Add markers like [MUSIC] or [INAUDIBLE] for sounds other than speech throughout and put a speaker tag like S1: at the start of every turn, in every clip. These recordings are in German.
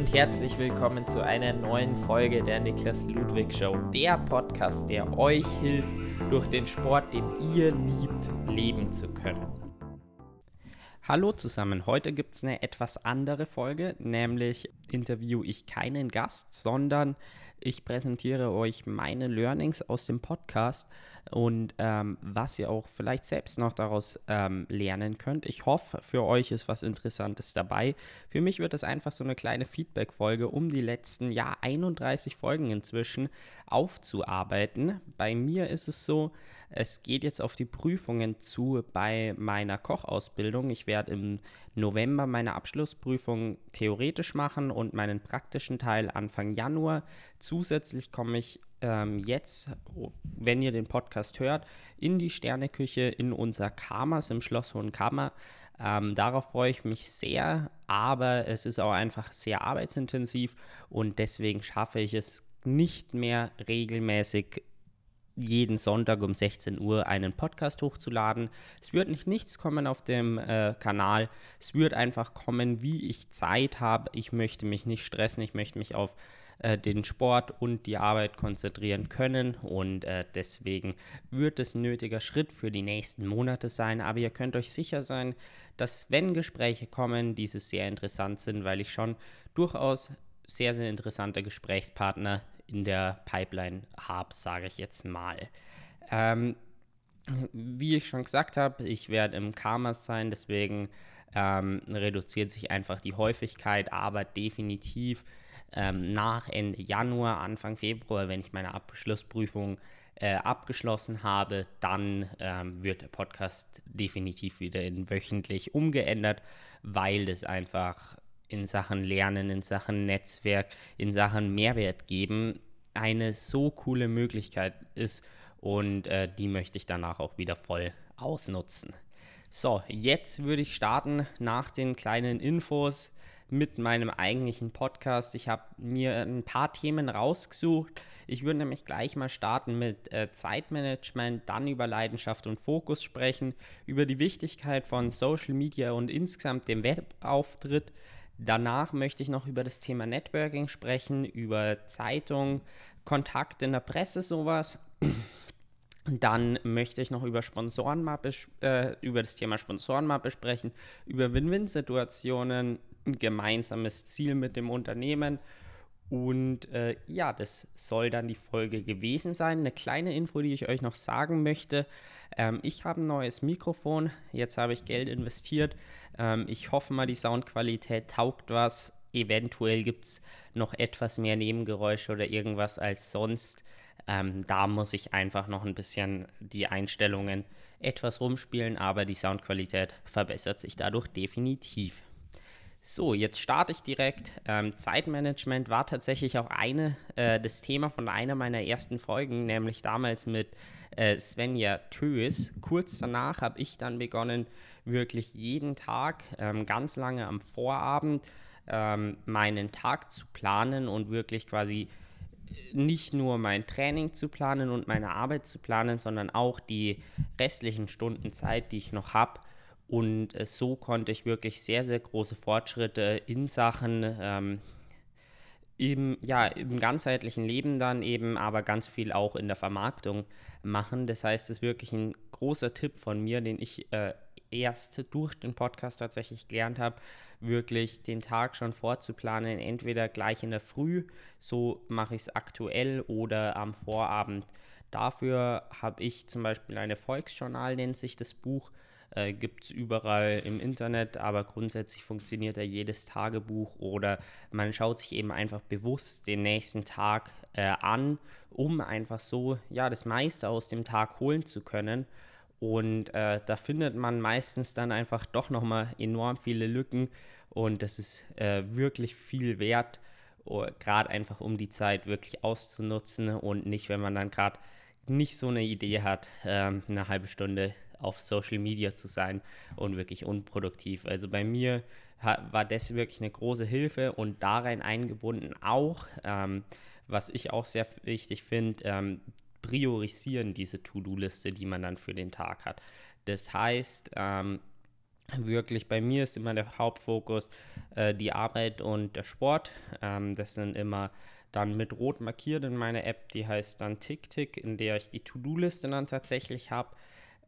S1: und herzlich willkommen zu einer neuen Folge der Niklas Ludwig Show, der Podcast, der euch hilft, durch den Sport, den ihr liebt, leben zu können. Hallo zusammen, heute gibt es eine etwas andere Folge, nämlich interview ich keinen Gast, sondern ich präsentiere euch meine Learnings aus dem Podcast und ähm, was ihr auch vielleicht selbst noch daraus ähm, lernen könnt. Ich hoffe, für euch ist was Interessantes dabei. Für mich wird es einfach so eine kleine Feedback-Folge, um die letzten, ja, 31 Folgen inzwischen aufzuarbeiten. Bei mir ist es so, es geht jetzt auf die Prüfungen zu bei meiner Kochausbildung. Ich werde im November meine Abschlussprüfung theoretisch machen und meinen praktischen Teil Anfang Januar. Zusätzlich komme ich ähm, jetzt, wenn ihr den Podcast hört, in die Sterneküche in unser Kamas im Schloss Hohenkammer. Ähm, darauf freue ich mich sehr, aber es ist auch einfach sehr arbeitsintensiv und deswegen schaffe ich es nicht mehr regelmäßig jeden Sonntag um 16 Uhr einen Podcast hochzuladen. Es wird nicht nichts kommen auf dem äh, Kanal. Es wird einfach kommen, wie ich Zeit habe. Ich möchte mich nicht stressen. Ich möchte mich auf äh, den Sport und die Arbeit konzentrieren können. Und äh, deswegen wird es ein nötiger Schritt für die nächsten Monate sein. Aber ihr könnt euch sicher sein, dass wenn Gespräche kommen, diese sehr interessant sind, weil ich schon durchaus sehr, sehr interessante Gesprächspartner in der Pipeline habe, sage ich jetzt mal. Ähm, wie ich schon gesagt habe, ich werde im Karmas sein, deswegen ähm, reduziert sich einfach die Häufigkeit, aber definitiv ähm, nach Ende Januar, Anfang Februar, wenn ich meine Abschlussprüfung äh, abgeschlossen habe, dann ähm, wird der Podcast definitiv wieder in wöchentlich umgeändert, weil es einfach in Sachen Lernen, in Sachen Netzwerk, in Sachen Mehrwert geben eine so coole Möglichkeit ist und äh, die möchte ich danach auch wieder voll ausnutzen. So, jetzt würde ich starten nach den kleinen Infos mit meinem eigentlichen Podcast. Ich habe mir ein paar Themen rausgesucht. Ich würde nämlich gleich mal starten mit äh, Zeitmanagement, dann über Leidenschaft und Fokus sprechen, über die Wichtigkeit von Social Media und insgesamt dem Webauftritt, Danach möchte ich noch über das Thema Networking sprechen, über Zeitung, Kontakt in der Presse, sowas. Dann möchte ich noch über Sponsoren mal äh, über das Thema Sponsoren mal besprechen, über Win-Win-Situationen, ein gemeinsames Ziel mit dem Unternehmen und äh, ja, das soll dann die Folge gewesen sein. Eine kleine Info, die ich euch noch sagen möchte. Ähm, ich habe ein neues Mikrofon. Jetzt habe ich Geld investiert. Ähm, ich hoffe mal, die Soundqualität taugt was. Eventuell gibt es noch etwas mehr Nebengeräusche oder irgendwas als sonst. Ähm, da muss ich einfach noch ein bisschen die Einstellungen etwas rumspielen, aber die Soundqualität verbessert sich dadurch definitiv. So, jetzt starte ich direkt. Ähm, Zeitmanagement war tatsächlich auch eine, äh, das Thema von einer meiner ersten Folgen, nämlich damals mit äh, Svenja Tös. Kurz danach habe ich dann begonnen, wirklich jeden Tag, ähm, ganz lange am Vorabend, ähm, meinen Tag zu planen und wirklich quasi nicht nur mein Training zu planen und meine Arbeit zu planen, sondern auch die restlichen Stunden Zeit, die ich noch habe und äh, so konnte ich wirklich sehr, sehr große Fortschritte in Sachen ähm, im, ja, im ganzheitlichen Leben dann eben, aber ganz viel auch in der Vermarktung machen. Das heißt, es ist wirklich ein großer Tipp von mir, den ich äh, erst durch den Podcast tatsächlich gelernt habe, wirklich den Tag schon vorzuplanen, entweder gleich in der Früh, so mache ich es aktuell, oder am Vorabend. Dafür habe ich zum Beispiel eine Volksjournal, nennt sich das Buch, äh, gibt es überall im Internet, aber grundsätzlich funktioniert ja jedes Tagebuch oder man schaut sich eben einfach bewusst den nächsten Tag äh, an, um einfach so ja das meiste aus dem Tag holen zu können. Und äh, da findet man meistens dann einfach doch nochmal enorm viele Lücken und das ist äh, wirklich viel wert, gerade einfach um die Zeit wirklich auszunutzen und nicht, wenn man dann gerade nicht so eine Idee hat, ähm, eine halbe Stunde auf Social Media zu sein und wirklich unproduktiv. Also bei mir war das wirklich eine große Hilfe und darin eingebunden auch, ähm, was ich auch sehr wichtig finde, ähm, priorisieren diese To-Do-Liste, die man dann für den Tag hat. Das heißt, ähm, wirklich bei mir ist immer der Hauptfokus äh, die Arbeit und der Sport. Ähm, das sind immer dann mit rot markiert in meiner App, die heißt dann TickTick, in der ich die To-Do-Liste dann tatsächlich habe.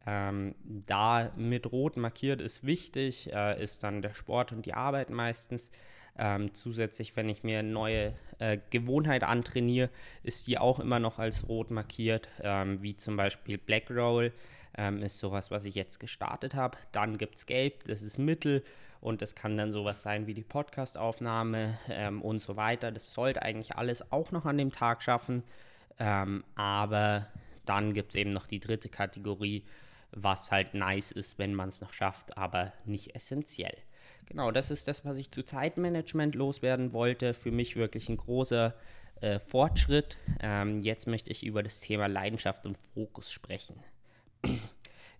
S1: Ähm, da mit rot markiert ist wichtig, äh, ist dann der Sport und die Arbeit meistens. Ähm, zusätzlich, wenn ich mir eine neue äh, Gewohnheit antrainiere, ist die auch immer noch als rot markiert, ähm, wie zum Beispiel Black Roll ähm, ist sowas, was ich jetzt gestartet habe. Dann gibt es Gelb, das ist Mittel und das kann dann sowas sein wie die Podcastaufnahme ähm, und so weiter. Das sollte eigentlich alles auch noch an dem Tag schaffen, ähm, aber dann gibt es eben noch die dritte Kategorie, was halt nice ist, wenn man es noch schafft, aber nicht essentiell. Genau, das ist das, was ich zu Zeitmanagement loswerden wollte. Für mich wirklich ein großer äh, Fortschritt. Ähm, jetzt möchte ich über das Thema Leidenschaft und Fokus sprechen.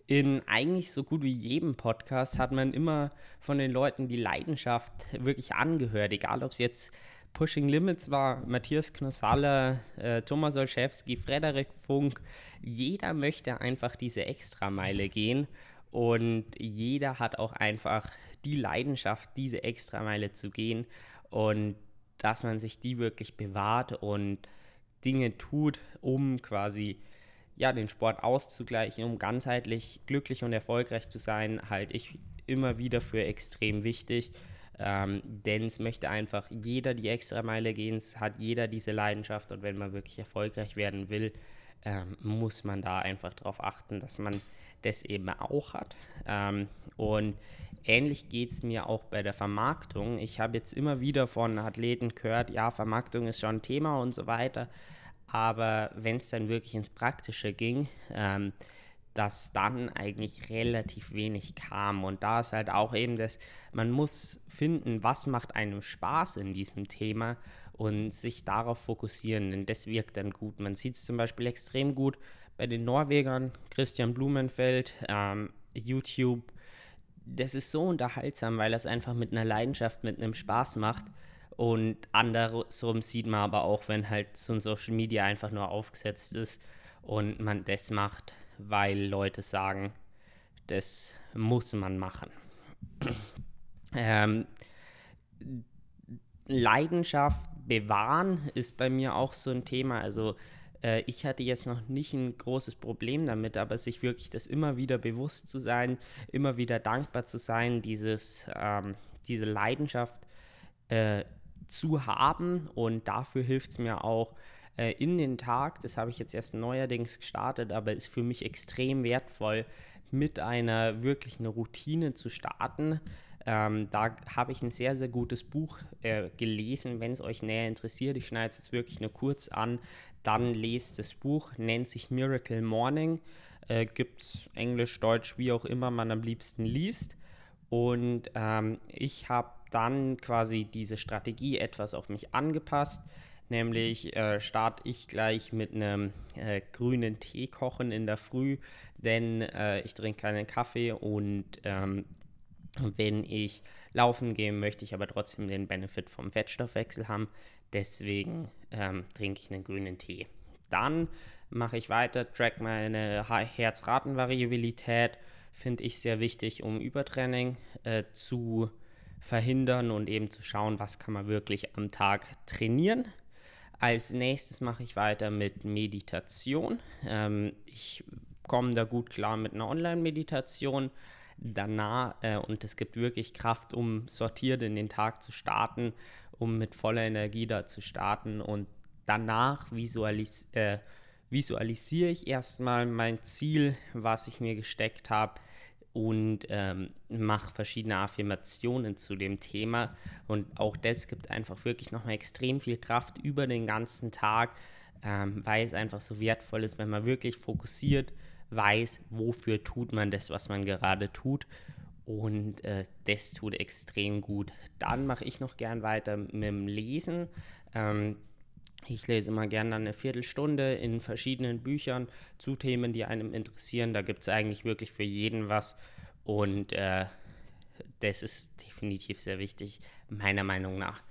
S1: In eigentlich so gut wie jedem Podcast hat man immer von den Leuten die Leidenschaft wirklich angehört, egal ob es jetzt Pushing Limits war, Matthias Knossalla, äh, Thomas Olszewski, Frederik Funk. Jeder möchte einfach diese Extrameile gehen und jeder hat auch einfach die Leidenschaft, diese Extrameile zu gehen und dass man sich die wirklich bewahrt und Dinge tut, um quasi ja, den Sport auszugleichen, um ganzheitlich glücklich und erfolgreich zu sein, halte ich immer wieder für extrem wichtig. Ähm, denn es möchte einfach jeder die Extrameile gehen, es hat jeder diese Leidenschaft und wenn man wirklich erfolgreich werden will, ähm, muss man da einfach darauf achten, dass man das eben auch hat. Ähm, und ähnlich geht es mir auch bei der Vermarktung. Ich habe jetzt immer wieder von Athleten gehört, ja, Vermarktung ist schon ein Thema und so weiter. Aber wenn es dann wirklich ins Praktische ging, ähm, dass dann eigentlich relativ wenig kam. Und da ist halt auch eben das, man muss finden, was macht einem Spaß in diesem Thema und sich darauf fokussieren, denn das wirkt dann gut. Man sieht es zum Beispiel extrem gut bei den Norwegern, Christian Blumenfeld, ähm, YouTube. Das ist so unterhaltsam, weil das einfach mit einer Leidenschaft, mit einem Spaß macht. Und andersrum sieht man aber auch, wenn halt so ein Social Media einfach nur aufgesetzt ist und man das macht, weil Leute sagen, das muss man machen. ähm, Leidenschaft bewahren ist bei mir auch so ein Thema. Also äh, ich hatte jetzt noch nicht ein großes Problem damit, aber sich wirklich das immer wieder bewusst zu sein, immer wieder dankbar zu sein, dieses, ähm, diese Leidenschaft äh, zu haben. Und dafür hilft es mir auch äh, in den Tag, das habe ich jetzt erst neuerdings gestartet, aber ist für mich extrem wertvoll, mit einer wirklichen Routine zu starten. Ähm, da habe ich ein sehr, sehr gutes Buch äh, gelesen, wenn es euch näher interessiert. Ich schneide es jetzt wirklich nur kurz an. Dann lest das Buch, nennt sich Miracle Morning. Äh, Gibt es Englisch, Deutsch, wie auch immer man am liebsten liest. Und ähm, ich habe dann quasi diese Strategie etwas auf mich angepasst. Nämlich äh, starte ich gleich mit einem äh, grünen Tee kochen in der Früh, denn äh, ich trinke keinen Kaffee und ähm, wenn ich laufen gehe, möchte ich aber trotzdem den Benefit vom Fettstoffwechsel haben. Deswegen ähm, trinke ich einen grünen Tee. Dann mache ich weiter, track meine Herzratenvariabilität, finde ich sehr wichtig, um Übertraining äh, zu verhindern und eben zu schauen, was kann man wirklich am Tag trainieren. Als nächstes mache ich weiter mit Meditation. Ähm, ich komme da gut klar mit einer Online-Meditation danach äh, und es gibt wirklich Kraft, um sortiert in den Tag zu starten, um mit voller Energie da zu starten und danach visualis äh, visualisiere ich erstmal mein Ziel, was ich mir gesteckt habe und ähm, mache verschiedene Affirmationen zu dem Thema und auch das gibt einfach wirklich nochmal extrem viel Kraft über den ganzen Tag, ähm, weil es einfach so wertvoll ist, wenn man wirklich fokussiert weiß, wofür tut man das, was man gerade tut. Und äh, das tut extrem gut. Dann mache ich noch gern weiter mit dem Lesen. Ähm, ich lese immer gerne eine Viertelstunde in verschiedenen Büchern zu Themen, die einem interessieren. Da gibt es eigentlich wirklich für jeden was. Und äh, das ist definitiv sehr wichtig, meiner Meinung nach.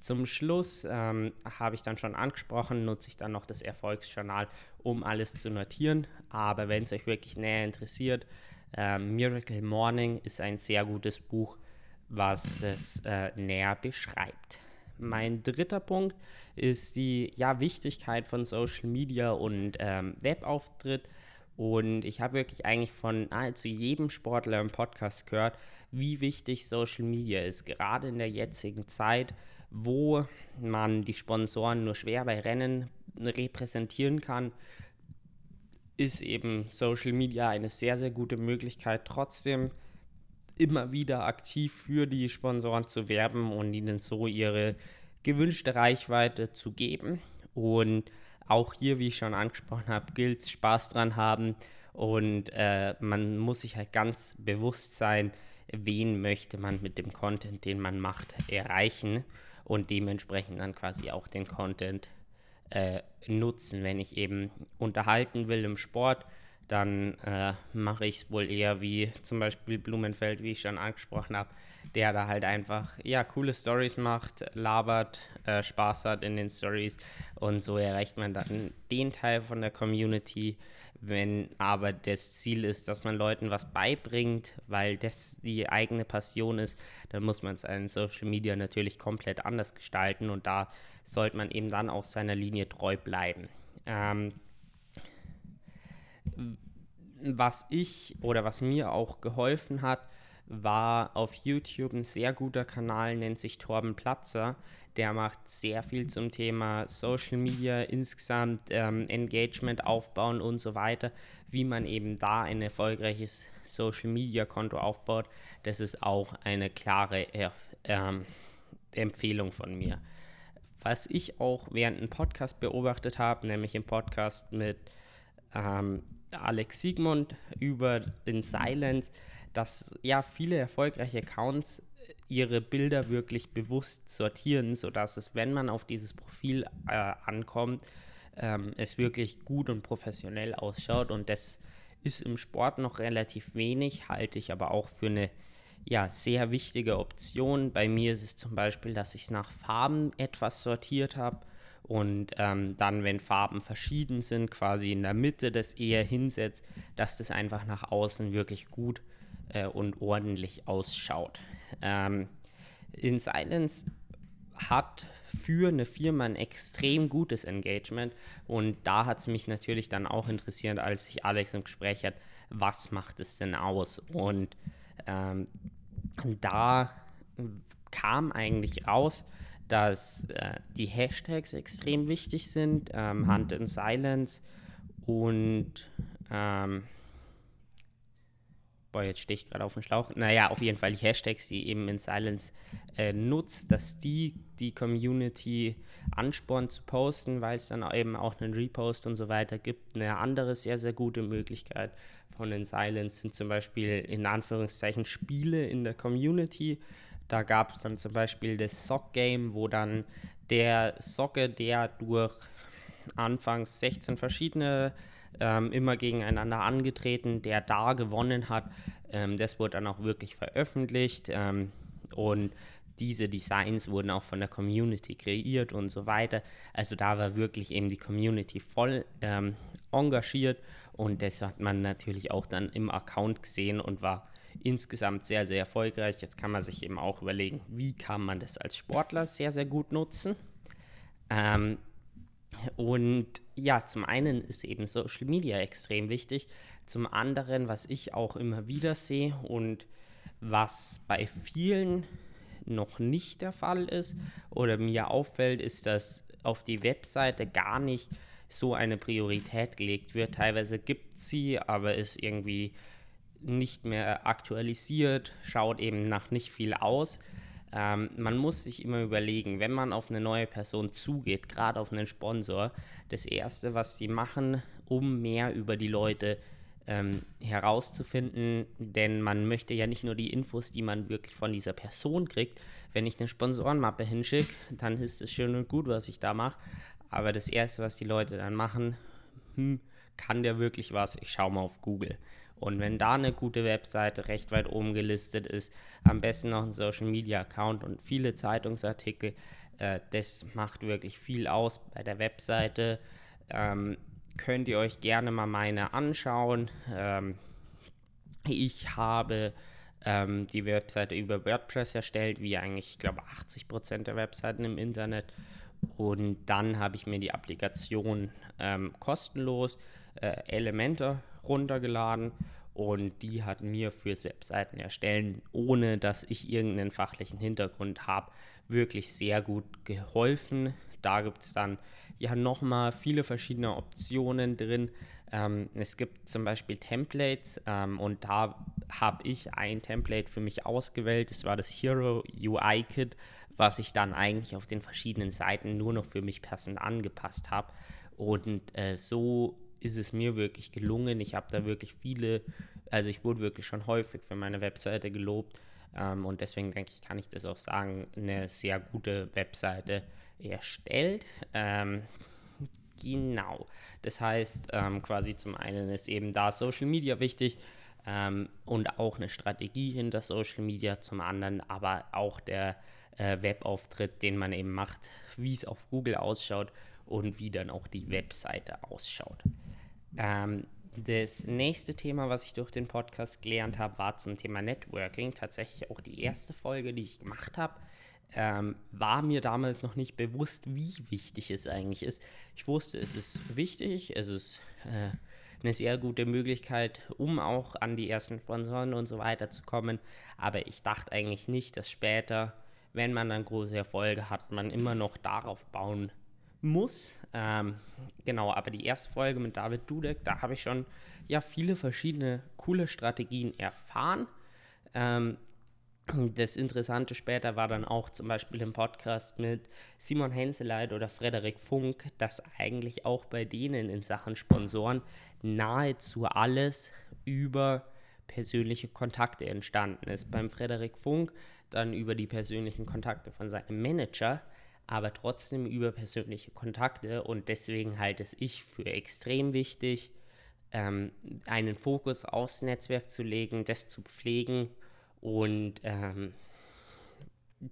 S1: Zum Schluss ähm, habe ich dann schon angesprochen, nutze ich dann noch das Erfolgsjournal, um alles zu notieren. Aber wenn es euch wirklich näher interessiert, Äh, Miracle Morning ist ein sehr gutes Buch, was das äh, näher beschreibt. Mein dritter Punkt ist die ja, Wichtigkeit von Social Media und ähm, Webauftritt. Und ich habe wirklich eigentlich von nahezu jedem Sportler im Podcast gehört, wie wichtig Social Media ist, gerade in der jetzigen Zeit, wo man die Sponsoren nur schwer bei Rennen repräsentieren kann, ist eben Social Media eine sehr, sehr gute Möglichkeit, trotzdem immer wieder aktiv für die Sponsoren zu werben und ihnen so ihre gewünschte Reichweite zu geben. Und auch hier, wie ich schon angesprochen habe, gilt es Spaß dran haben und äh, man muss sich halt ganz bewusst sein, wen möchte man mit dem Content, den man macht, erreichen und dementsprechend dann quasi auch den Content äh, nutzen. Wenn ich eben unterhalten will im Sport, dann äh, mache ich es wohl eher wie zum Beispiel Blumenfeld, wie ich schon angesprochen habe, der da halt einfach ja coole Stories macht, labert, äh, Spaß hat in den Stories und so erreicht man dann den Teil von der Community. Wenn aber das Ziel ist, dass man Leuten was beibringt, weil das die eigene Passion ist, dann muss man es in Social Media natürlich komplett anders gestalten und da sollte man eben dann auch seiner Linie treu bleiben. Ähm, was ich oder was mir auch geholfen hat, war auf YouTube ein sehr guter Kanal, nennt sich Torben Platzer. Der macht sehr viel zum Thema Social Media, insgesamt ähm, Engagement aufbauen und so weiter, wie man eben da ein erfolgreiches Social Media Konto aufbaut. Das ist auch eine klare ähm, Empfehlung von mir. Was ich auch während einem Podcast beobachtet habe, nämlich im Podcast mit ähm, Alex Siegmund über den Silence, dass ja viele erfolgreiche Accounts ihre Bilder wirklich bewusst sortieren, sodass es, wenn man auf dieses Profil äh, ankommt, ähm, es wirklich gut und professionell ausschaut. Und das ist im Sport noch relativ wenig, halte ich aber auch für eine ja, sehr wichtige Option. Bei mir ist es zum Beispiel, dass ich es nach Farben etwas sortiert habe und ähm, dann, wenn Farben verschieden sind, quasi in der Mitte das eher hinsetzt, dass das einfach nach außen wirklich gut äh, und ordentlich ausschaut. Ähm, in Silence hat für eine Firma ein extrem gutes Engagement und da hat es mich natürlich dann auch interessiert, als sich Alex im Gespräch hat, was macht es denn aus? Und ähm, da kam eigentlich raus, dass äh, die Hashtags extrem wichtig sind, ähm, Hunt in Silence und ähm, boah, jetzt stehe ich gerade auf dem Schlauch. Naja, auf jeden Fall die Hashtags, die eben in Silence äh, nutzt, dass die die Community anspornen zu posten, weil es dann eben auch einen Repost und so weiter gibt. Eine andere sehr, sehr gute Möglichkeit von den Silence sind zum Beispiel in Anführungszeichen Spiele in der Community. Da gab es dann zum Beispiel das Sock-Game, wo dann der Socke, der durch anfangs 16 verschiedene ähm, immer gegeneinander angetreten, der da gewonnen hat. Ähm, das wurde dann auch wirklich veröffentlicht ähm, und diese Designs wurden auch von der Community kreiert und so weiter. Also da war wirklich eben die Community voll ähm, engagiert und das hat man natürlich auch dann im Account gesehen und war insgesamt sehr, sehr erfolgreich. Jetzt kann man sich eben auch überlegen, wie kann man das als Sportler sehr, sehr gut nutzen. Ähm, und ja, zum einen ist eben Social Media extrem wichtig. Zum anderen, was ich auch immer wieder sehe und was bei vielen noch nicht der Fall ist oder mir auffällt, ist, dass auf die Webseite gar nicht so eine Priorität gelegt wird. Teilweise gibt sie, aber ist irgendwie nicht mehr aktualisiert, schaut eben nach nicht viel aus. Ähm, man muss sich immer überlegen, wenn man auf eine neue Person zugeht, gerade auf einen Sponsor, das Erste, was sie machen, um mehr über die Leute ähm, herauszufinden, denn man möchte ja nicht nur die Infos, die man wirklich von dieser Person kriegt. Wenn ich eine Sponsorenmappe hinschicke, dann ist es schön und gut, was ich da mache. Aber das Erste, was die Leute dann machen, hm, kann der wirklich was? Ich schaue mal auf Google. Und wenn da eine gute Webseite recht weit oben gelistet ist, am besten noch ein Social Media Account und viele Zeitungsartikel, äh, das macht wirklich viel aus bei der Webseite. Ähm, könnt ihr euch gerne mal meine anschauen. Ähm, Ich habe ähm, die Webseite über WordPress erstellt, wie eigentlich, ich glaube, 80% der Webseiten im Internet. Und dann habe ich mir die Applikation ähm, kostenlos äh, Elemente runtergeladen und die hat mir fürs Webseiten erstellen, ohne dass ich irgendeinen fachlichen Hintergrund habe, wirklich sehr gut geholfen. Da gibt es dann ja nochmal viele verschiedene Optionen drin. Ähm, es gibt zum Beispiel Templates ähm, und da habe ich ein Template für mich ausgewählt. Das war das Hero UI Kit, was ich dann eigentlich auf den verschiedenen Seiten nur noch für mich passend angepasst habe. Und äh, so ist es mir wirklich gelungen. Ich habe da wirklich viele, also ich wurde wirklich schon häufig für meine Webseite gelobt. Ähm, und deswegen denke ich, kann ich das auch sagen, eine sehr gute Webseite erstellt. Ähm, genau. Das heißt, ähm, quasi zum einen ist eben da Social Media wichtig ähm, und auch eine Strategie hinter Social Media, zum anderen aber auch der äh, Webauftritt, den man eben macht, wie es auf Google ausschaut und wie dann auch die Webseite ausschaut. Ähm, das nächste Thema, was ich durch den Podcast gelernt habe, war zum Thema Networking. Tatsächlich auch die erste Folge, die ich gemacht habe. Ähm, war mir damals noch nicht bewusst, wie wichtig es eigentlich ist. Ich wusste, es ist wichtig, es ist äh, eine sehr gute Möglichkeit, um auch an die ersten Sponsoren und so weiter zu kommen. Aber ich dachte eigentlich nicht, dass später, wenn man dann große Erfolge hat, man immer noch darauf bauen muss. Ähm, genau, aber die erste Folge mit David Dudek, da habe ich schon ja viele verschiedene coole Strategien erfahren. Ähm, das Interessante später war dann auch zum Beispiel im Podcast mit Simon Henseleit oder Frederik Funk, dass eigentlich auch bei denen in Sachen Sponsoren nahezu alles über persönliche Kontakte entstanden ist. Beim Frederik Funk dann über die persönlichen Kontakte von seinem Manager, aber trotzdem über persönliche Kontakte und deswegen halte es ich für extrem wichtig, ähm, einen Fokus aufs Netzwerk zu legen, das zu pflegen und ähm,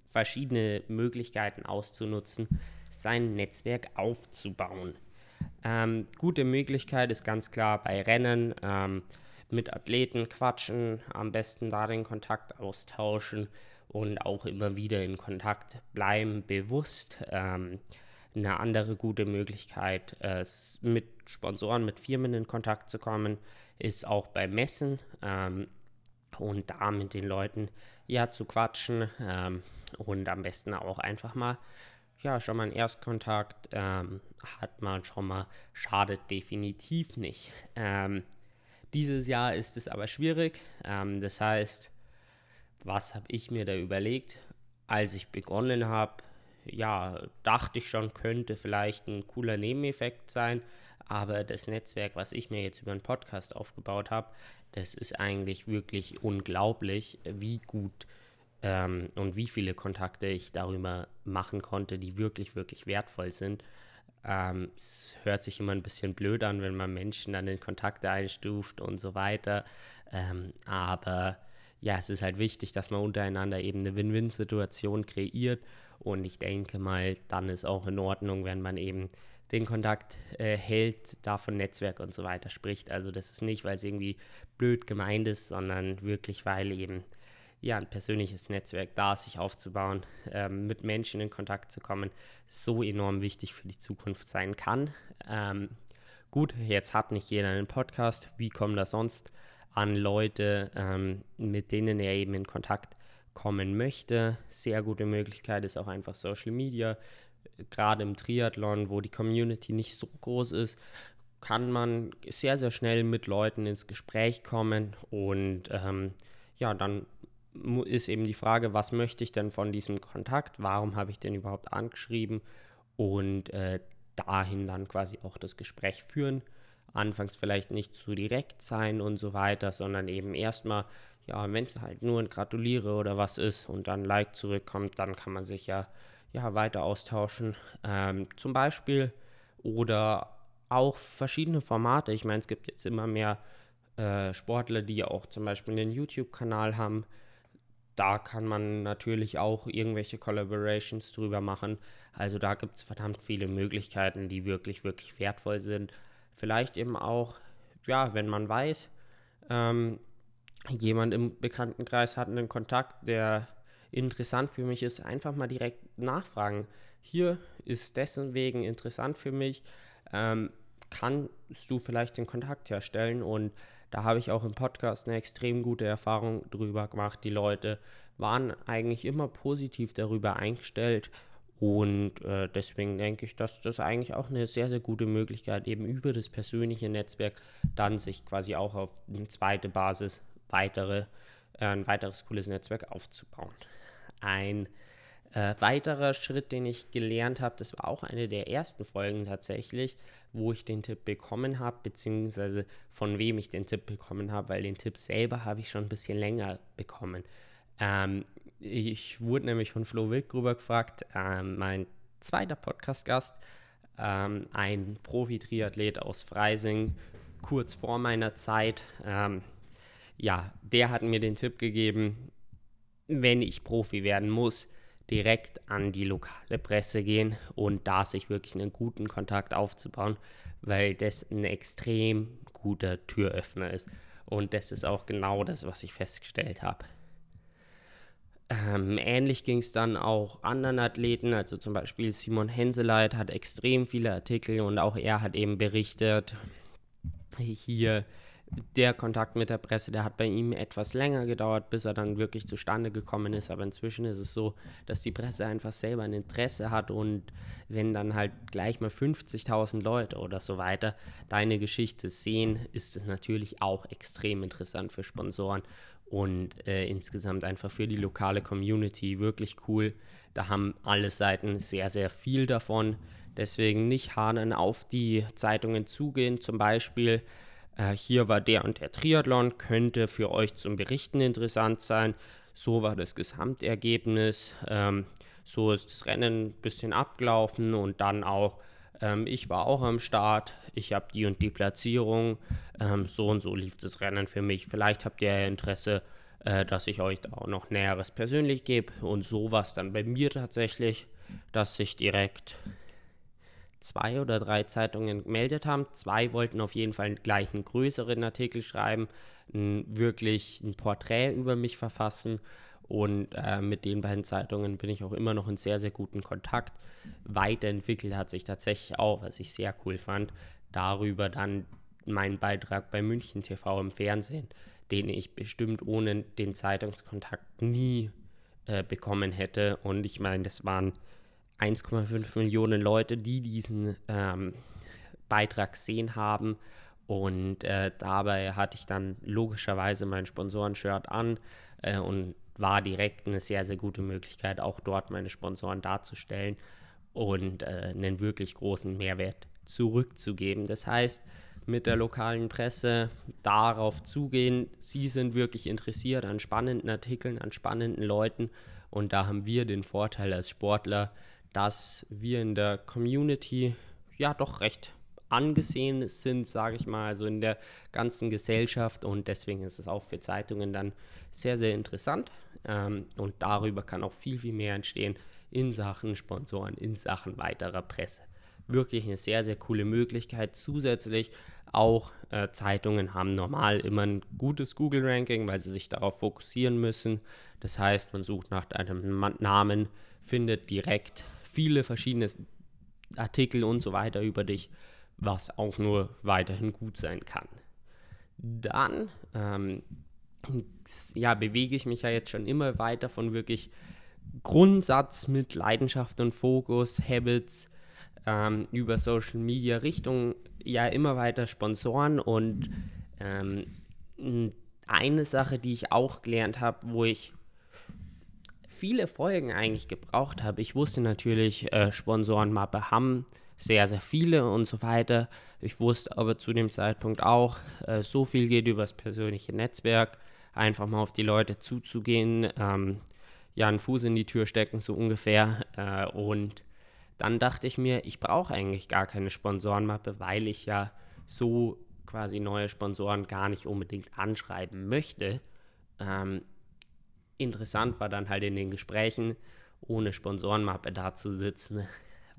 S1: verschiedene Möglichkeiten auszunutzen, sein Netzwerk aufzubauen. Ähm, gute Möglichkeit ist ganz klar bei Rennen ähm, mit Athleten quatschen, am besten da den Kontakt austauschen und auch immer wieder in Kontakt bleiben, bewusst. Ähm, eine andere gute Möglichkeit, äh, mit Sponsoren, mit Firmen in Kontakt zu kommen, ist auch bei Messen ähm, und da mit den Leuten ja zu quatschen ähm, und am besten auch einfach mal ja, schon mal einen Erstkontakt ähm, hat man schon mal, schadet definitiv nicht. Ähm, dieses Jahr ist es aber schwierig. Ähm, das heißt, was habe ich mir da überlegt? Als ich begonnen habe, ja, dachte ich schon, könnte vielleicht ein cooler Nebeneffekt sein. Aber das Netzwerk, was ich mir jetzt über einen Podcast aufgebaut habe, das ist eigentlich wirklich unglaublich, wie gut ähm, und wie viele Kontakte ich darüber machen konnte, die wirklich, wirklich wertvoll sind. Ähm, es hört sich immer ein bisschen blöd an, wenn man Menschen dann in Kontakte einstuft und so weiter. Ähm, aber ja, es ist halt wichtig, dass man untereinander eben eine Win-Win-Situation kreiert. Und ich denke mal, dann ist auch in Ordnung, wenn man eben den Kontakt äh, hält, davon Netzwerk und so weiter spricht. Also das ist nicht, weil es irgendwie blöd gemeint ist, sondern wirklich, weil eben ja, ein persönliches Netzwerk da, sich aufzubauen, ähm, mit Menschen in Kontakt zu kommen, so enorm wichtig für die Zukunft sein kann. Ähm, gut, jetzt hat nicht jeder einen Podcast. Wie kommen da sonst an Leute, ähm, mit denen er eben in Kontakt kommen möchte? Sehr gute Möglichkeit ist auch einfach Social Media. Gerade im Triathlon, wo die Community nicht so groß ist, kann man sehr, sehr schnell mit Leuten ins Gespräch kommen und ähm, ja, dann ist eben die Frage, was möchte ich denn von diesem Kontakt? Warum habe ich den überhaupt angeschrieben? Und äh, dahin dann quasi auch das Gespräch führen. Anfangs vielleicht nicht zu direkt sein und so weiter, sondern eben erstmal, ja, wenn es halt nur ein Gratuliere oder was ist und dann Like zurückkommt, dann kann man sich ja, ja weiter austauschen. Ähm, zum Beispiel oder auch verschiedene Formate. Ich meine, es gibt jetzt immer mehr äh, Sportler, die auch zum Beispiel einen YouTube-Kanal haben da kann man natürlich auch irgendwelche Collaborations drüber machen. Also da gibt es verdammt viele Möglichkeiten, die wirklich, wirklich wertvoll sind. Vielleicht eben auch, ja, wenn man weiß, ähm, jemand im Bekanntenkreis hat einen Kontakt, der interessant für mich ist, einfach mal direkt nachfragen. Hier ist deswegen interessant für mich. Ähm, kannst du vielleicht den Kontakt herstellen? Und da habe ich auch im Podcast eine extrem gute Erfahrung drüber gemacht. Die Leute waren eigentlich immer positiv darüber eingestellt. Und äh, deswegen denke ich, dass das eigentlich auch eine sehr, sehr gute Möglichkeit eben über das persönliche Netzwerk dann sich quasi auch auf eine zweite Basis weitere, äh, ein weiteres cooles Netzwerk aufzubauen. Ein äh, weiterer Schritt, den ich gelernt habe, das war auch eine der ersten Folgen tatsächlich, wo ich den Tipp bekommen habe, beziehungsweise von wem ich den Tipp bekommen habe, weil den Tipp selber habe ich schon ein bisschen länger bekommen. Ähm, ich wurde nämlich von Flo Wildgruber gefragt, ähm, mein zweiter Podcast-Gast, ähm, ein Profi-Triathlet aus Freising, kurz vor meiner Zeit. Ähm, ja, der hat mir den Tipp gegeben, wenn ich Profi werden muss, direkt an die lokale Presse gehen und da sich wirklich einen guten Kontakt aufzubauen, weil das ein extrem guter Türöffner ist. Und das ist auch genau das, was ich festgestellt habe. Ähm, ähnlich ging es dann auch anderen Athleten, also zum Beispiel Simon Henseleit hat extrem viele Artikel und auch er hat eben berichtet, hier der Kontakt mit der Presse, der hat bei ihm etwas länger gedauert, bis er dann wirklich zustande gekommen ist. Aber inzwischen ist es so, dass die Presse einfach selber ein Interesse hat und wenn dann halt gleich mal 50.000 Leute oder so weiter deine Geschichte sehen, ist es natürlich auch extrem interessant für Sponsoren und äh, insgesamt einfach für die lokale Community wirklich cool. Da haben alle Seiten sehr, sehr viel davon. Deswegen nicht hadern auf die Zeitungen zugehen, zum Beispiel äh, hier war der und der Triathlon, könnte für euch zum Berichten interessant sein. So war das Gesamtergebnis. Ähm, so ist das Rennen ein bisschen abgelaufen und dann auch, ähm, ich war auch am Start, ich habe die und die Platzierung, ähm, so und so lief das Rennen für mich. Vielleicht habt ihr Interesse, äh, dass ich euch da auch noch Näheres persönlich gebe und so war es dann bei mir tatsächlich, dass ich direkt zwei oder drei Zeitungen gemeldet haben. Zwei wollten auf jeden Fall gleich einen größeren Artikel schreiben, ein, wirklich ein Porträt über mich verfassen. Und äh, mit den beiden Zeitungen bin ich auch immer noch in sehr, sehr guten Kontakt. Weiterentwickelt hat sich tatsächlich auch, was ich sehr cool fand, darüber dann mein Beitrag bei München TV im Fernsehen, den ich bestimmt ohne den Zeitungskontakt nie äh, bekommen hätte. Und ich meine, das waren 1,5 Millionen Leute, die diesen ähm, Beitrag sehen haben. Und äh, dabei hatte ich dann logischerweise mein Sponsorenshirt an äh, und war direkt eine sehr, sehr gute Möglichkeit, auch dort meine Sponsoren darzustellen und äh, einen wirklich großen Mehrwert zurückzugeben. Das heißt, mit der lokalen Presse darauf zugehen, sie sind wirklich interessiert an spannenden Artikeln, an spannenden Leuten. Und da haben wir den Vorteil als Sportler, dass wir in der Community ja doch recht angesehen sind, sage ich mal, also in der ganzen Gesellschaft. Und deswegen ist es auch für Zeitungen dann sehr, sehr interessant ähm, und darüber kann auch viel, viel mehr entstehen in Sachen Sponsoren, in Sachen weiterer Presse. Wirklich eine sehr, sehr coole Möglichkeit. Zusätzlich auch äh, Zeitungen haben normal immer ein gutes Google-Ranking, weil sie sich darauf fokussieren müssen. Das heißt, man sucht nach einem Namen, findet direkt viele verschiedene Artikel und so weiter über dich, was auch nur weiterhin gut sein kann. Dann ähm, ja, bewege ich mich ja jetzt schon immer weiter von wirklich Grundsatz mit Leidenschaft und Fokus, Habits ähm, über Social Media Richtung ja immer weiter Sponsoren und ähm, eine Sache, die ich auch gelernt habe, wo ich viele Folgen eigentlich gebraucht habe. Ich wusste natürlich, äh, Sponsorenmappe haben sehr, sehr viele und so weiter. Ich wusste aber zu dem Zeitpunkt auch, äh, so viel geht über das persönliche Netzwerk, einfach mal auf die Leute zuzugehen, ähm, ja, einen Fuß in die Tür stecken, so ungefähr. Äh, und dann dachte ich mir, ich brauche eigentlich gar keine Sponsorenmappe, weil ich ja so quasi neue Sponsoren gar nicht unbedingt anschreiben möchte. Ähm, interessant war dann halt in den Gesprächen, ohne Sponsorenmappe da zu sitzen,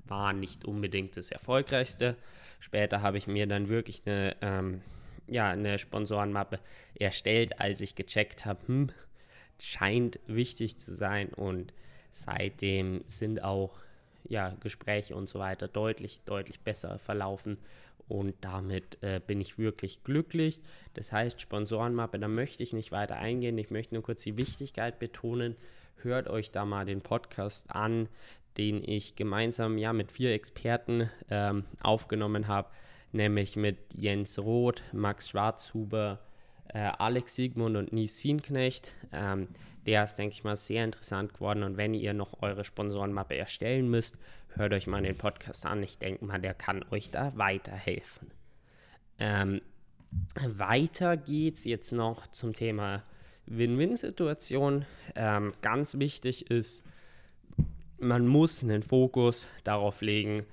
S1: war nicht unbedingt das Erfolgreichste. Später habe ich mir dann wirklich eine, ähm, ja, eine Sponsorenmappe erstellt, als ich gecheckt habe, hm, scheint wichtig zu sein und seitdem sind auch ja, Gespräche und so weiter deutlich, deutlich besser verlaufen und damit äh, bin ich wirklich glücklich. Das heißt, Sponsorenmappe, da möchte ich nicht weiter eingehen. Ich möchte nur kurz die Wichtigkeit betonen. Hört euch da mal den Podcast an, den ich gemeinsam ja, mit vier Experten ähm, aufgenommen habe, nämlich mit Jens Roth, Max Schwarzhuber, äh, Alex Siegmund und Nies Sienknecht. Ähm, der ist, denke ich mal, sehr interessant geworden. Und wenn ihr noch eure Sponsorenmappe erstellen müsst, hört euch mal den Podcast an. Ich denke mal, der kann euch da weiterhelfen. Ähm, weiter geht's jetzt noch zum Thema Win-Win-Situation. Ähm, ganz wichtig ist, man muss einen Fokus darauf legen,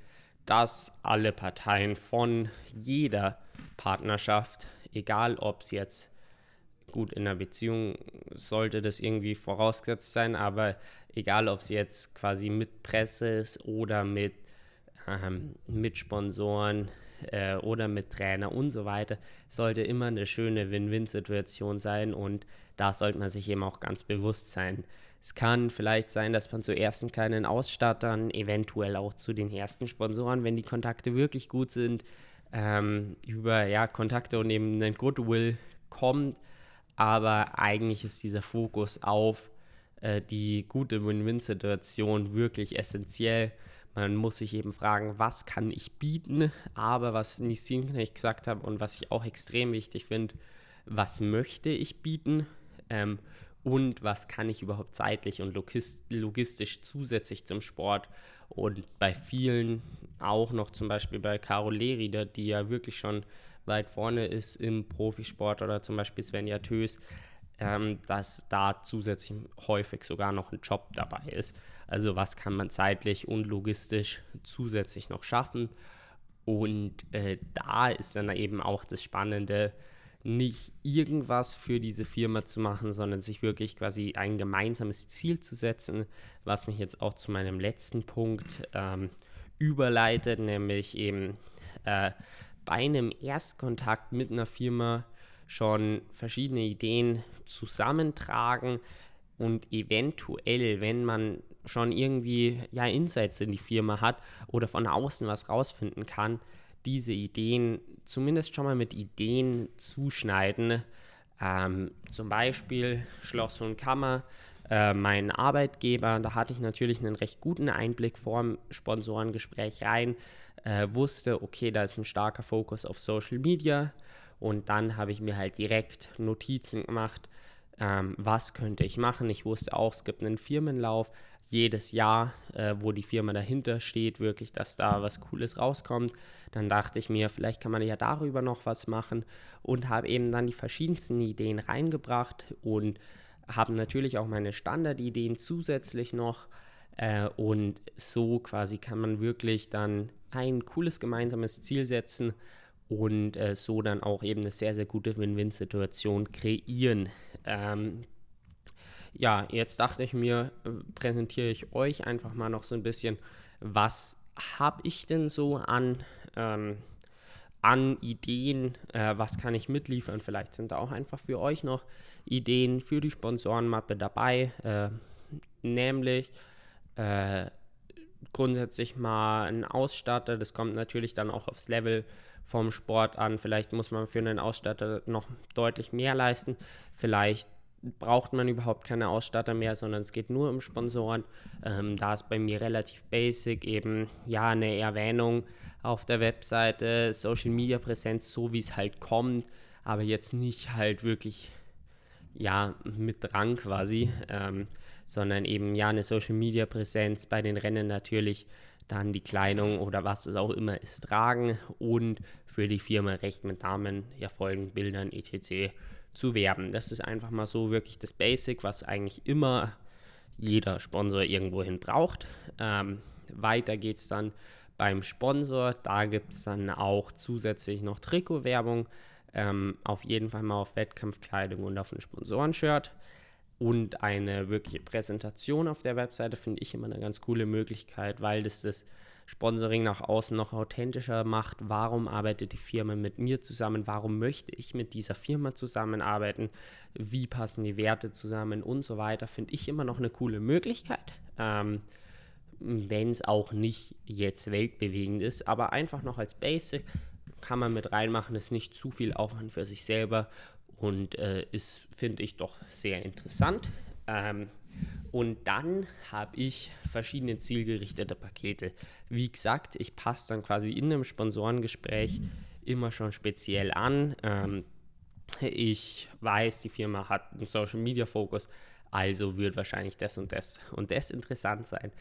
S1: dass alle Parteien von jeder Partnerschaft, egal ob es jetzt gut in einer Beziehung sollte das irgendwie vorausgesetzt sein, aber egal ob es jetzt quasi mit Presse ist oder mit, ähm, mit Sponsoren äh, oder mit Trainer und so weiter, sollte immer eine schöne Win-Win-Situation sein und da sollte man sich eben auch ganz bewusst sein. Es kann vielleicht sein, dass man zu ersten kleinen Ausstattern, eventuell auch zu den ersten Sponsoren, wenn die Kontakte wirklich gut sind, ähm, über ja, Kontakte und eben einen Goodwill kommt. Aber eigentlich ist dieser Fokus auf äh, die gute Win-Win-Situation wirklich essentiell. Man muss sich eben fragen, was kann ich bieten? Aber was Nissin gesagt hat und was ich auch extrem wichtig finde, was möchte ich bieten? Ähm, und was kann ich überhaupt zeitlich und logistisch zusätzlich zum Sport. Und bei vielen, auch noch zum Beispiel bei Caro Lerida, die ja wirklich schon weit vorne ist im Profisport oder zum Beispiel Svenja Tös, ähm, dass da zusätzlich häufig sogar noch ein Job dabei ist. Also was kann man zeitlich und logistisch zusätzlich noch schaffen? Und äh, da ist dann eben auch das Spannende, nicht irgendwas für diese Firma zu machen, sondern sich wirklich quasi ein gemeinsames Ziel zu setzen, was mich jetzt auch zu meinem letzten Punkt ähm, überleitet, nämlich eben äh, bei einem Erstkontakt mit einer Firma schon verschiedene Ideen zusammentragen und eventuell, wenn man schon irgendwie ja Insights in die Firma hat oder von außen was rausfinden kann, diese Ideen zumindest schon mal mit Ideen zuschneiden. Ähm, zum Beispiel Schloss und Kammer, äh, mein Arbeitgeber, da hatte ich natürlich einen recht guten Einblick vorm Sponsorengespräch rein, äh, wusste, okay, da ist ein starker Fokus auf Social Media und dann habe ich mir halt direkt Notizen gemacht, ähm, was könnte ich machen. Ich wusste auch, es gibt einen Firmenlauf, jedes Jahr, äh, wo die Firma dahinter steht, wirklich, dass da was Cooles rauskommt. Dann dachte ich mir, vielleicht kann man ja darüber noch was machen und habe eben dann die verschiedensten Ideen reingebracht und habe natürlich auch meine Standardideen zusätzlich noch. Äh, und so quasi kann man wirklich dann ein cooles gemeinsames Ziel setzen und äh, so dann auch eben eine sehr, sehr gute Win-Win-Situation kreieren. Ähm, ja, jetzt dachte ich mir, äh, präsentiere ich euch einfach mal noch so ein bisschen, was habe ich denn so an, ähm, an Ideen, äh, was kann ich mitliefern. Vielleicht sind da auch einfach für euch noch Ideen für die Sponsorenmappe dabei, äh, nämlich äh, grundsätzlich mal ein Ausstatter, das kommt natürlich dann auch aufs Level vom Sport an. Vielleicht muss man für einen Ausstatter noch deutlich mehr leisten. Vielleicht braucht man überhaupt keine Ausstatter mehr, sondern es geht nur um Sponsoren. Ähm, da ist bei mir relativ basic eben ja eine Erwähnung auf der Webseite, Social Media Präsenz, so wie es halt kommt, aber jetzt nicht halt wirklich ja mit Rang quasi, ähm, sondern eben ja eine Social Media Präsenz bei den Rennen natürlich dann die Kleidung oder was es auch immer ist tragen und für die Firma Recht mit Namen, Erfolgen, Bildern etc zu werben. Das ist einfach mal so wirklich das Basic, was eigentlich immer jeder Sponsor irgendwohin braucht. Ähm, weiter geht es dann beim Sponsor. Da gibt es dann auch zusätzlich noch Trikotwerbung. Ähm, auf jeden Fall mal auf Wettkampfkleidung und auf ein Sponsorenshirt. Und eine wirkliche Präsentation auf der Webseite finde ich immer eine ganz coole Möglichkeit, weil das das Sponsoring nach außen noch authentischer macht. Warum arbeitet die Firma mit mir zusammen? Warum möchte ich mit dieser Firma zusammenarbeiten? Wie passen die Werte zusammen und so weiter? Finde ich immer noch eine coole Möglichkeit. Ähm, wenn es auch nicht jetzt weltbewegend ist, aber einfach noch als Basic kann man mit reinmachen, ist nicht zu viel Aufwand für sich selber und äh, ist, finde ich, doch sehr interessant. Ähm, und dann habe ich verschiedene zielgerichtete Pakete. Wie gesagt, ich passe dann quasi in einem Sponsorengespräch immer schon speziell an. Ähm, ich weiß, die Firma hat einen Social Media Fokus, also wird wahrscheinlich das und das und das interessant sein.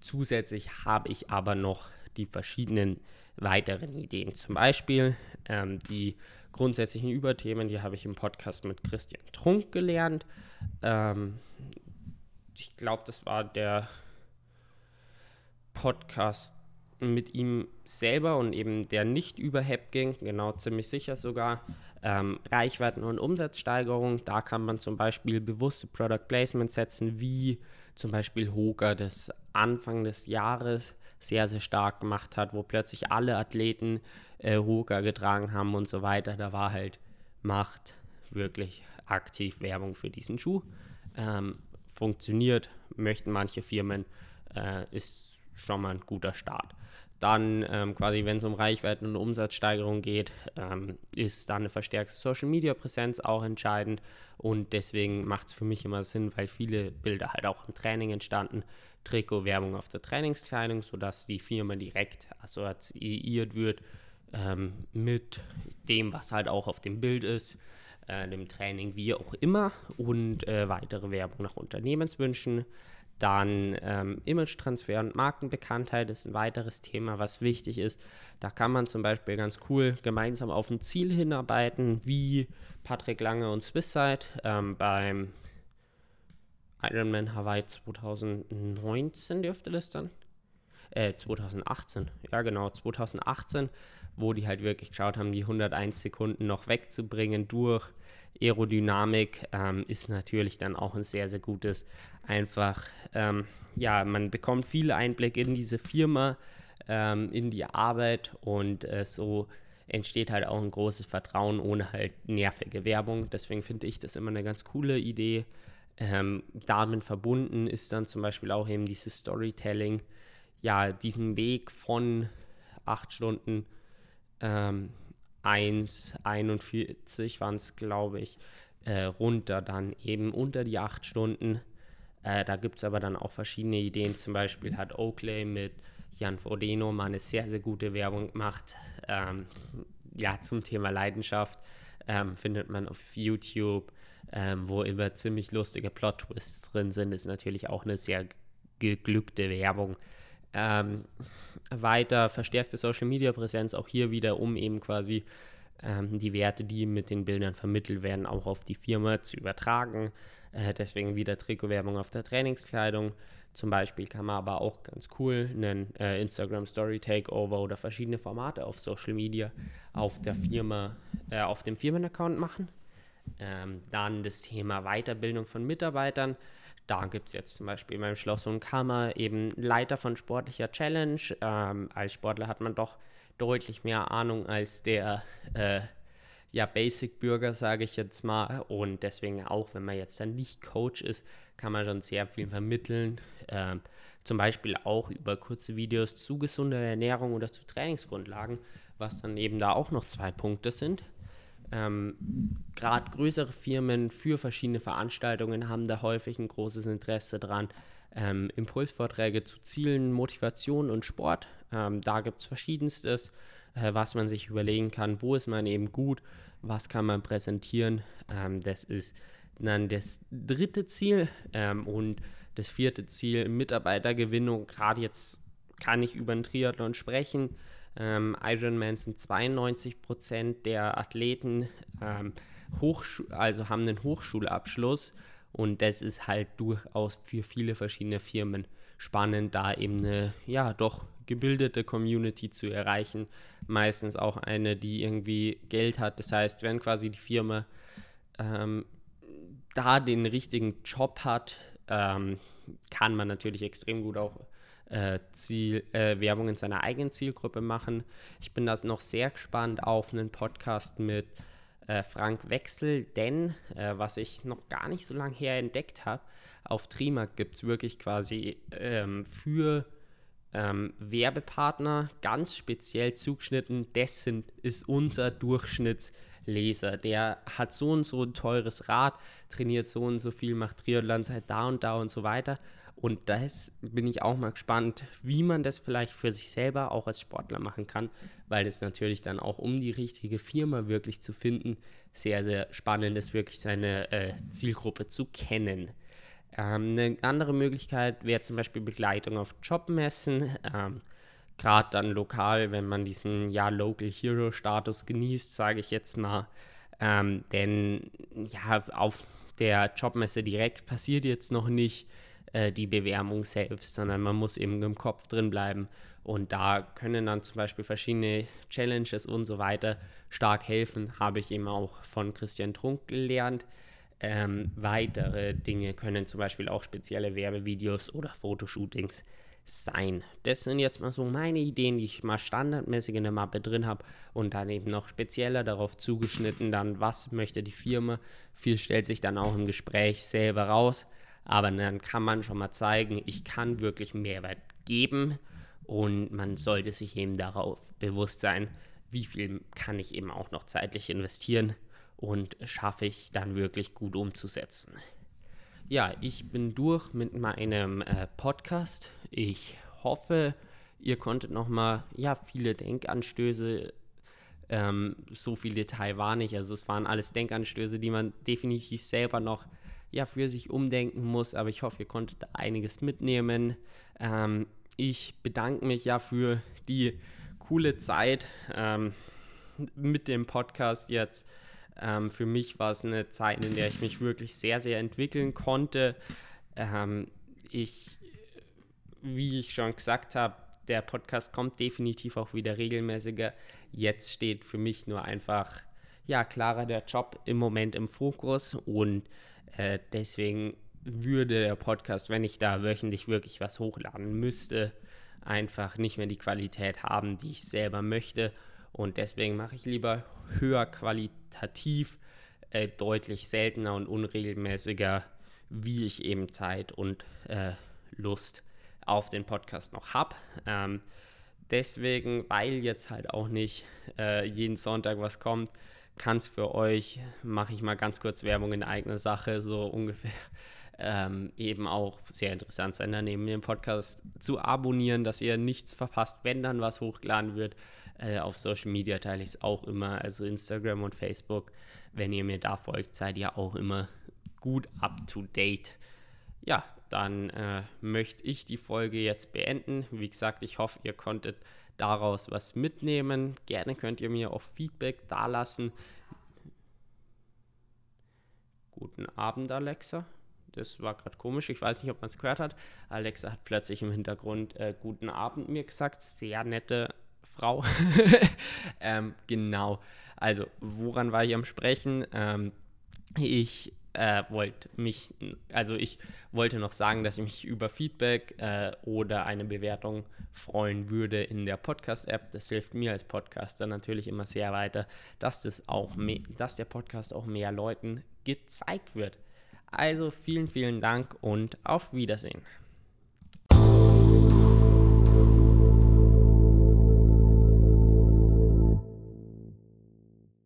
S1: Zusätzlich habe ich aber noch die verschiedenen weiteren Ideen. Zum Beispiel ähm, die grundsätzlichen Überthemen, die habe ich im Podcast mit Christian Trunk gelernt. Ähm, ich glaube, das war der Podcast mit ihm selber und eben der nicht über Hep ging, genau ziemlich sicher sogar. Ähm, Reichweiten und Umsatzsteigerung, da kann man zum Beispiel bewusste Product Placement setzen, wie zum Beispiel Hoka das Anfang des Jahres sehr, sehr stark gemacht hat, wo plötzlich alle Athleten äh, Hoka getragen haben und so weiter. Da war halt Macht wirklich aktiv Werbung für diesen Schuh. Ähm, funktioniert, möchten manche Firmen, äh, ist schon mal ein guter Start. Dann ähm, quasi, wenn es um Reichweiten und Umsatzsteigerung geht, ähm, ist da eine verstärkte Social-Media-Präsenz auch entscheidend. Und deswegen macht es für mich immer Sinn, weil viele Bilder halt auch im Training entstanden. Trikot-Werbung auf der Trainingskleidung, sodass die Firma direkt assoziiert wird ähm, mit dem, was halt auch auf dem Bild ist, äh, dem Training, wie auch immer. Und äh, weitere Werbung nach Unternehmenswünschen dann ähm, Image-Transfer und Markenbekanntheit ist ein weiteres Thema, was wichtig ist. Da kann man zum Beispiel ganz cool gemeinsam auf ein Ziel hinarbeiten, wie Patrick Lange und Swisside ähm, beim Ironman Hawaii 2019 dürfte das dann. Äh, 2018, ja genau, 2018, wo die halt wirklich geschaut haben, die 101 Sekunden noch wegzubringen durch Aerodynamik, ähm, ist natürlich dann auch ein sehr, sehr gutes einfach, ähm, ja, man bekommt viel Einblick in diese Firma, ähm, in die Arbeit und äh, so entsteht halt auch ein großes Vertrauen ohne halt nervige Werbung. Deswegen finde ich das immer eine ganz coole Idee. Ähm, damit verbunden ist dann zum Beispiel auch eben dieses Storytelling, ja, diesen Weg von 8 Stunden ähm, 1,41 waren es, glaube ich, äh, runter dann eben unter die 8 Stunden äh, da gibt es aber dann auch verschiedene Ideen. Zum Beispiel hat Oakley mit Jan Frodeno mal eine sehr, sehr gute Werbung gemacht. Ähm, ja, zum Thema Leidenschaft ähm, findet man auf YouTube, ähm, wo immer ziemlich lustige Plot-Twists drin sind. Ist natürlich auch eine sehr geglückte Werbung. Ähm, weiter verstärkte Social-Media-Präsenz, auch hier wieder, um eben quasi ähm, die Werte, die mit den Bildern vermittelt werden, auch auf die Firma zu übertragen. Äh, deswegen wieder Trikotwerbung auf der Trainingskleidung. Zum Beispiel kann man aber auch ganz cool einen äh, Instagram Story Takeover oder verschiedene Formate auf Social Media auf der Firma, äh, auf dem Firmenaccount machen. Ähm, dann das Thema Weiterbildung von Mitarbeitern. Da gibt es jetzt zum Beispiel beim Schloss und Kammer eben Leiter von sportlicher Challenge. Ähm, als Sportler hat man doch deutlich mehr Ahnung als der äh, ja, Basic-Bürger, sage ich jetzt mal. Und deswegen auch, wenn man jetzt dann nicht Coach ist, kann man schon sehr viel vermitteln. Ähm, zum Beispiel auch über kurze Videos zu gesunder Ernährung oder zu Trainingsgrundlagen, was dann eben da auch noch zwei Punkte sind. Ähm, Gerade größere Firmen für verschiedene Veranstaltungen haben da häufig ein großes Interesse dran. Ähm, Impulsvorträge zu Zielen, Motivation und Sport. Ähm, da gibt es verschiedenstes äh, was man sich überlegen kann, wo ist man eben gut, was kann man präsentieren. Ähm, das ist dann das dritte Ziel ähm, und das vierte Ziel, Mitarbeitergewinnung. Gerade jetzt kann ich über den Triathlon sprechen. Ähm, Ironman sind 92 Prozent der Athleten, ähm, also haben einen Hochschulabschluss und das ist halt durchaus für viele verschiedene Firmen spannend, da eben eine ja doch gebildete Community zu erreichen. Meistens auch eine, die irgendwie Geld hat. Das heißt, wenn quasi die Firma ähm, da den richtigen Job hat, ähm, kann man natürlich extrem gut auch äh, Ziel, äh, Werbung in seiner eigenen Zielgruppe machen. Ich bin da noch sehr gespannt auf einen Podcast mit äh, Frank Wechsel, denn äh, was ich noch gar nicht so lange her entdeckt habe, auf Trimark gibt es wirklich quasi ähm, für ähm, Werbepartner ganz speziell zugeschnitten, das sind, ist unser Durchschnittsleser. Der hat so und so ein teures Rad, trainiert so und so viel, macht Triathlon seit da und da und so weiter. Und da bin ich auch mal gespannt, wie man das vielleicht für sich selber auch als Sportler machen kann, weil das natürlich dann auch, um die richtige Firma wirklich zu finden, sehr, sehr spannend ist, wirklich seine äh, Zielgruppe zu kennen. Ähm, eine andere Möglichkeit wäre zum Beispiel Begleitung auf Jobmessen. Ähm, Gerade dann lokal, wenn man diesen ja Local Hero Status genießt, sage ich jetzt mal. Ähm, denn ja, auf der Jobmesse direkt passiert jetzt noch nicht äh, die Bewerbung selbst, sondern man muss eben im Kopf drin bleiben. Und da können dann zum Beispiel verschiedene Challenges und so weiter stark helfen. Habe ich eben auch von Christian Trunk gelernt. Ähm, weitere Dinge können zum Beispiel auch spezielle Werbevideos oder Fotoshootings sein. Das sind jetzt mal so meine Ideen, die ich mal standardmäßig in der Mappe drin habe und dann eben noch spezieller darauf zugeschnitten, dann was möchte die Firma. Viel stellt sich dann auch im Gespräch selber raus, aber dann kann man schon mal zeigen, ich kann wirklich Mehrwert geben und man sollte sich eben darauf bewusst sein, wie viel kann ich eben auch noch zeitlich investieren und schaffe ich dann wirklich gut umzusetzen. Ja, ich bin durch mit meinem äh, Podcast. Ich hoffe, ihr konntet nochmal ja, viele Denkanstöße, ähm, so viel Detail war nicht. Also es waren alles Denkanstöße, die man definitiv selber noch ja, für sich umdenken muss. Aber ich hoffe, ihr konntet einiges mitnehmen. Ähm, ich bedanke mich ja für die coole Zeit ähm, mit dem Podcast jetzt. Ähm, für mich war es eine Zeit, in der ich mich wirklich sehr, sehr entwickeln konnte. Ähm, ich, wie ich schon gesagt habe, der Podcast kommt definitiv auch wieder regelmäßiger. Jetzt steht für mich nur einfach, ja, klarer der Job im Moment im Fokus und äh, deswegen würde der Podcast, wenn ich da wöchentlich wirklich was hochladen müsste, einfach nicht mehr die Qualität haben, die ich selber möchte. Und deswegen mache ich lieber höher qualitativ, äh, deutlich seltener und unregelmäßiger, wie ich eben Zeit und äh, Lust auf den Podcast noch habe. Ähm, deswegen, weil jetzt halt auch nicht äh, jeden Sonntag was kommt, kann es für euch, mache ich mal ganz kurz Werbung in eigener Sache, so ungefähr, ähm, eben auch sehr interessant sein, dann neben dem Podcast zu abonnieren, dass ihr nichts verpasst, wenn dann was hochgeladen wird. Äh, auf Social Media teile ich es auch immer, also Instagram und Facebook. Wenn ihr mir da folgt, seid ihr auch immer gut up to date. Ja, dann äh, möchte ich die Folge jetzt beenden. Wie gesagt, ich hoffe, ihr konntet daraus was mitnehmen. Gerne könnt ihr mir auch Feedback dalassen. Guten Abend, Alexa. Das war gerade komisch. Ich weiß nicht, ob man es gehört hat. Alexa hat plötzlich im Hintergrund äh, Guten Abend mir gesagt. Sehr nette Frau. [LAUGHS] ähm, genau. Also, woran war ich am Sprechen? Ähm, ich äh, wollte mich, also ich wollte noch sagen, dass ich mich über Feedback äh, oder eine Bewertung freuen würde in der Podcast-App. Das hilft mir als Podcaster natürlich immer sehr weiter, dass, das auch dass der Podcast auch mehr Leuten gezeigt wird. Also vielen, vielen Dank und auf Wiedersehen.